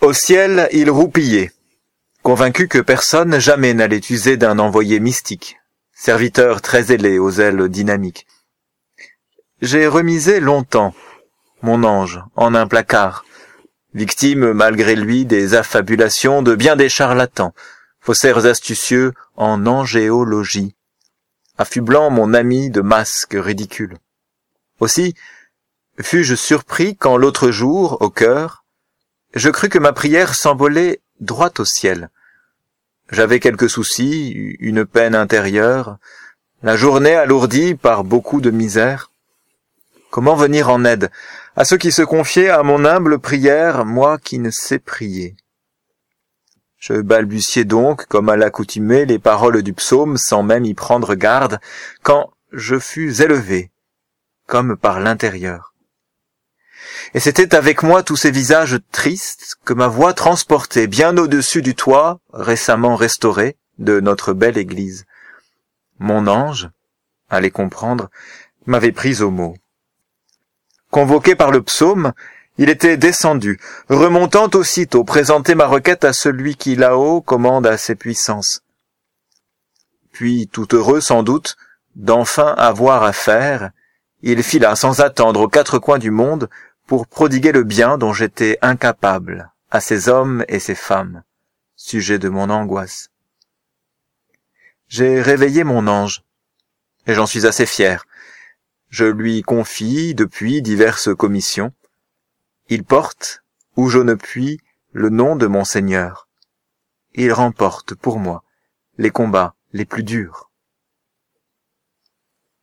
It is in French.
Au ciel, il roupillait, convaincu que personne jamais n'allait user d'un envoyé mystique, serviteur très ailé aux ailes dynamiques. J'ai remisé longtemps mon ange en un placard, victime malgré lui des affabulations de bien des charlatans, faussaires astucieux en angéologie, affublant mon ami de masques ridicules. Aussi, fus-je surpris quand l'autre jour, au cœur, je crus que ma prière s'envolait droit au ciel. J'avais quelques soucis, une peine intérieure, la journée alourdie par beaucoup de misère. Comment venir en aide à ceux qui se confiaient à mon humble prière, moi qui ne sais prier? Je balbutiais donc, comme à l'accoutumée, les paroles du psaume sans même y prendre garde, quand je fus élevé, comme par l'intérieur. Et c'était avec moi tous ces visages tristes que ma voix transportait bien au-dessus du toit, récemment restauré, de notre belle église. Mon ange, allez comprendre, m'avait pris au mot. Convoqué par le psaume, il était descendu, remontant aussitôt présenter ma requête à celui qui là-haut commande à ses puissances. Puis, tout heureux sans doute, d'enfin avoir à faire, il fila sans attendre aux quatre coins du monde pour prodiguer le bien dont j'étais incapable à ces hommes et ces femmes, sujet de mon angoisse. J'ai réveillé mon ange, et j'en suis assez fier. Je lui confie depuis diverses commissions. Il porte, où je ne puis, le nom de mon Seigneur. Il remporte pour moi les combats les plus durs.